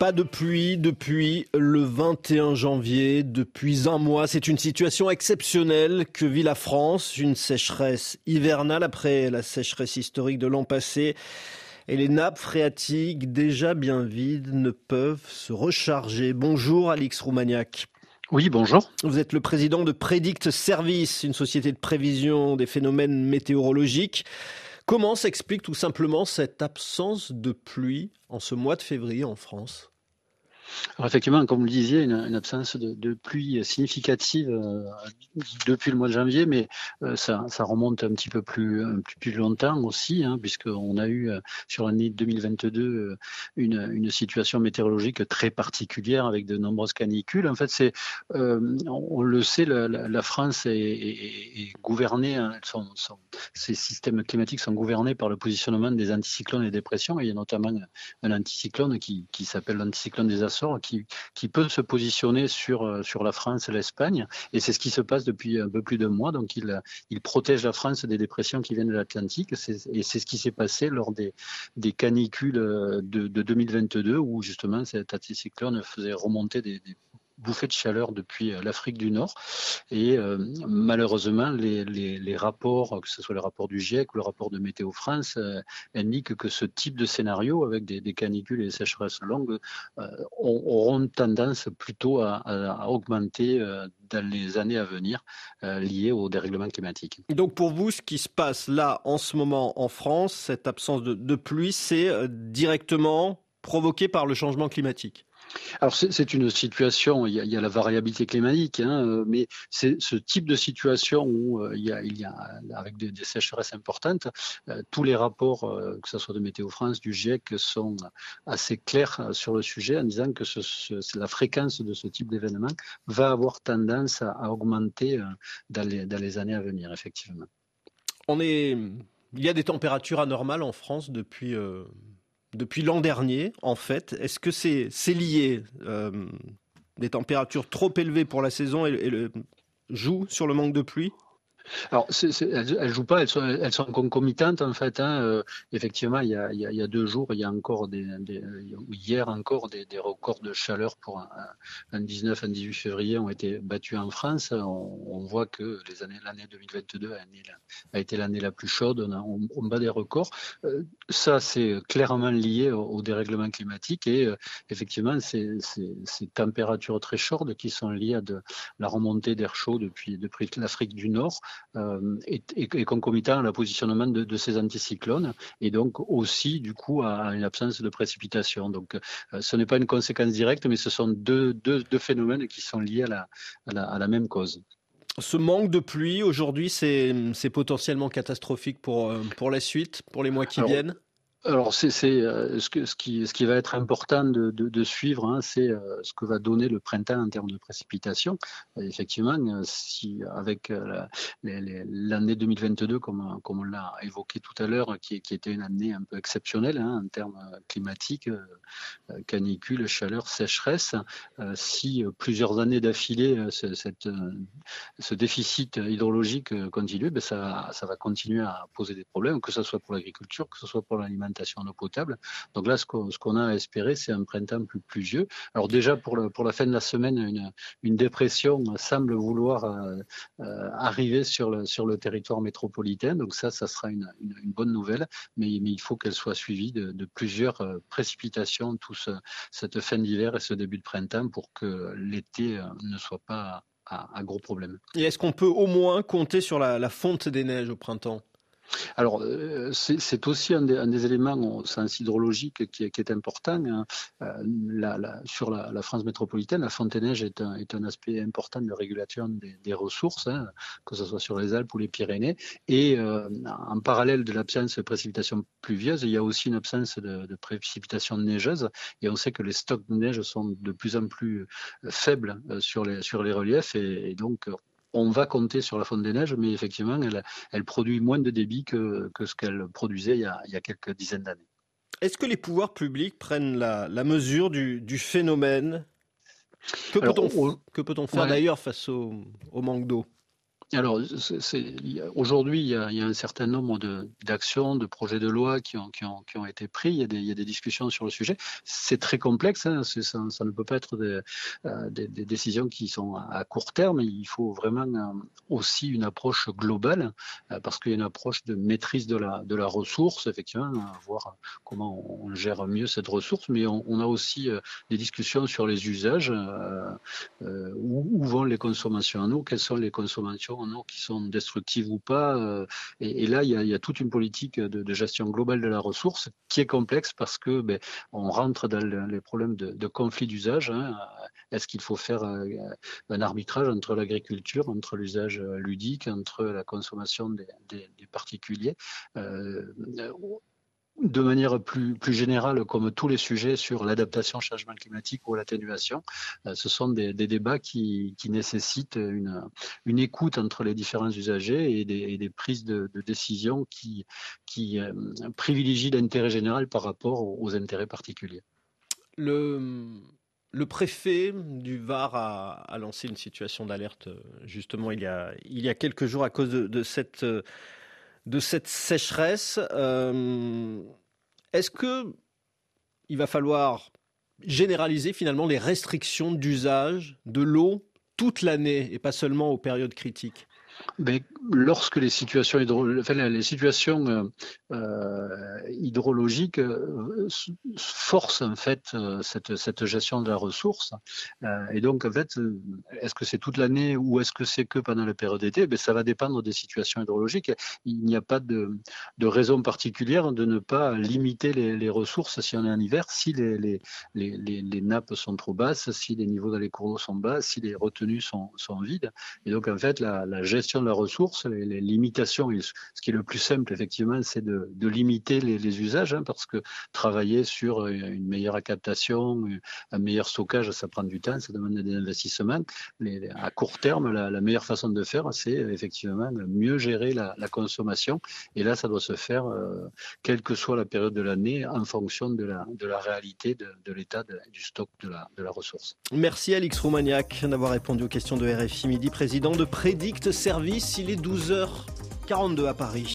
Pas de pluie depuis le 21 janvier, depuis un mois. C'est une situation exceptionnelle que vit la France, une sécheresse hivernale après la sécheresse historique de l'an passé. Et les nappes phréatiques, déjà bien vides, ne peuvent se recharger. Bonjour Alix Roumaniac. Oui, bonjour. Vous êtes le président de Predict Service, une société de prévision des phénomènes météorologiques. Comment s'explique tout simplement cette absence de pluie en ce mois de février en France? Alors effectivement, comme vous le disiez, une, absence de, pluie significative euh, depuis le mois de janvier, mais euh, ça, remonte un petit peu plus, plus, longtemps aussi, hein, puisqu'on a eu euh, sur l'année 2022 une, situation météorologique très particulière avec de nombreuses canicules. En fait, c'est, on, le sait, la, France est, gouvernée, hein, ces systèmes climatiques sont gouvernés par le positionnement des anticyclones et dépressions. il y a notamment un anticyclone qui, qui s'appelle l'anticyclone des Açores qui, peut se positionner sur, euh, sur la France et l'Espagne. Et c'est ce qui se passe depuis un peu plus d'un mois. Donc, il, protège la France des dépressions qui viennent de l'Atlantique. Et c'est ce qui s'est passé lors des, des canicules euh, de, 2022, où justement cet anticyclone faisait remonter des bouffées de chaleur depuis euh, l'Afrique du Nord. Et euh, malheureusement, les, les, rapports, que ce soit le rapport du GIEC ou le rapport de Météo France, euh, indiquent que ce type de scénario, avec des, canicules et des sécheresses longues, auront tendance plutôt à, augmenter dans les années à venir liées au dérèglement climatique. Donc pour vous, ce qui se passe là en ce moment en France, cette absence de pluie, c'est directement provoqué par le changement climatique? Alors c'est une situation, il y, a, la variabilité climatique, hein, euh, mais c'est ce type de situation où euh, il, y a, avec des, sécheresses importantes, euh, tous les rapports, que ce soit de Météo France, du GIEC, sont assez clairs sur le sujet en disant que la fréquence de ce type d'événement va avoir tendance à, augmenter dans les, dans les années à venir, effectivement. On est, il y a des températures anormales en France depuis depuis l'an dernier, en fait. Est-ce que c'est lié euh, des températures trop élevées pour la saison et, le, joue sur le manque de pluie? Alors, elles, ne jouent pas, elles sont, elles sont, concomitantes en fait. Hein. Euh, effectivement, il y, a, il, y a, deux jours, il y a encore des, hier encore des, records de chaleur pour un, 19, un 18 février ont été battus en France. On, voit que l'année 2022 a, a été l'année la plus chaude. On, on, bat des records. Euh, ça, c'est clairement lié au, dérèglement climatique et euh, effectivement, ces, températures très chaudes qui sont liées à la remontée d'air chaud depuis, depuis l'Afrique du Nord euh, et, concomitant à la positionnement de, ces anticyclones et donc aussi du coup à une absence de précipitation. Donc euh, ce n'est pas une conséquence directe, mais ce sont deux, phénomènes qui sont liés à la, à la, même cause. Ce manque de pluie aujourd'hui, c'est potentiellement catastrophique pour, euh, pour la suite, pour les mois qui viennent? Alors, c'est euh, ce, ce, qui, ce qui va être important de, suivre, hein, c'est euh, ce que va donner le printemps en termes de précipitations. effectivement, euh, si avec l'année 2022, comme, comme on l'a évoqué tout à l'heure, qui, était une année un peu exceptionnelle hein, en termes climatiques, canicule, chaleur, sécheresse, si plusieurs années d'affilée ce déficit hydrologique continue, ben ça, ça va continuer à poser des problèmes, que ce soit pour l'agriculture, que ce soit pour l'alimentation en eau potable. Donc là, ce qu'on a à espérer, c'est un printemps plus pluvieux. Alors déjà, pour, la fin de la semaine, une, dépression semble vouloir euh, euh, arriver sur le, territoire métropolitain. Donc ça, ça sera une, bonne nouvelle, mais, il faut qu'elle soit suivie de, plusieurs euh, précipitations, tout cette fin d'hiver et ce début de printemps pour que l'été ne soit pas à, gros problème. Et est-ce qu'on peut au moins compter sur la fonte des neiges au printemps? Alors, euh, c'est aussi un des, éléments au sens hydrologique qui, est important. Hein. Euh, sur la, France métropolitaine, la fontaine-neige est un, est un aspect important de régulation des, ressources, hein, que ce soit sur les Alpes ou les Pyrénées. Et euh, en parallèle de l'absence de précipitations pluvieuses, il y a aussi une absence de, précipitations neigeuses. Et on sait que les stocks de neige sont de plus en plus faibles sur les, sur les reliefs. et donc, on va compter sur la fonte des neiges, mais effectivement, elle, produit moins de débit que, ce qu'elle produisait il y, a, quelques dizaines d'années. Est-ce que les pouvoirs publics prennent la, mesure du, phénomène? Que peut-on faire d'ailleurs face au manque d'eau? Alors, aujourd'hui, il, y a un certain nombre d'actions, de, projets de loi qui ont, été pris. Il y, a des, discussions sur le sujet. C'est très complexe. Hein. Ça, ne peut pas être des, euh, décisions qui sont à court terme. Il faut vraiment euh, aussi une approche globale euh, parce qu'il y a une approche de maîtrise de la, de ressource, effectivement, voir comment on gère mieux cette ressource. Mais on, a aussi des discussions sur les usages. où, où vont les consommations en eau Quelles sont les consommations qui sont destructives ou pas. Euh, et, là, il y, a, toute une politique de, gestion globale de la ressource qui est complexe parce que ben, on rentre dans les problèmes de, conflit d'usage. Hein. Est-ce qu'il faut faire euh, un arbitrage entre l'agriculture, entre l'usage ludique, entre la consommation des, particuliers euh, de manière plus, plus générale, comme tous les sujets sur l'adaptation au changement climatique ou l'atténuation, euh, ce sont des, débats qui, nécessitent une, une, écoute entre les différents usagers et des, prises de, décision qui, qui euh, privilégient l'intérêt général par rapport aux, intérêts particuliers. Le, le préfet du Var a, lancé une situation d'alerte justement il y, a, il y a quelques jours à cause de cette de cette sécheresse. Euh, est-ce que il va falloir généraliser finalement les restrictions d'usage de l'eau toute l'année et pas seulement aux périodes critiques? Mais lorsque les situations, euh, euh, hydrologiques euh, forcent en fait cette, gestion de la ressource, et donc en fait, est-ce que c'est toute l'année ou est-ce que c'est que pendant la période d'été? Ben, Ça va dépendre des situations hydrologiques. Il n'y a pas de, raison particulière de ne pas limiter les, ressources si on est en hiver, si les, nappes sont trop basses, si les niveaux dans les cours d'eau sont bas, si les retenues sont, vides. Et donc en fait, la gestion de la ressource, les, limitations, ce qui est le plus simple, effectivement, c'est de, limiter les, usages, hein, parce que travailler sur une meilleure captation, un meilleur stockage, ça prend du temps, ça demande des investissements. à court terme, la, meilleure façon de faire, c'est effectivement mieux gérer la, consommation. Et là, ça doit se faire, euh, quelle que soit la période de l'année, en fonction de la, de la réalité de, l'état du stock de la, de la ressource. Merci Alix Roumaniac d'avoir répondu aux questions de RFI Midi, président de Prédict Service il est 12h42 à Paris.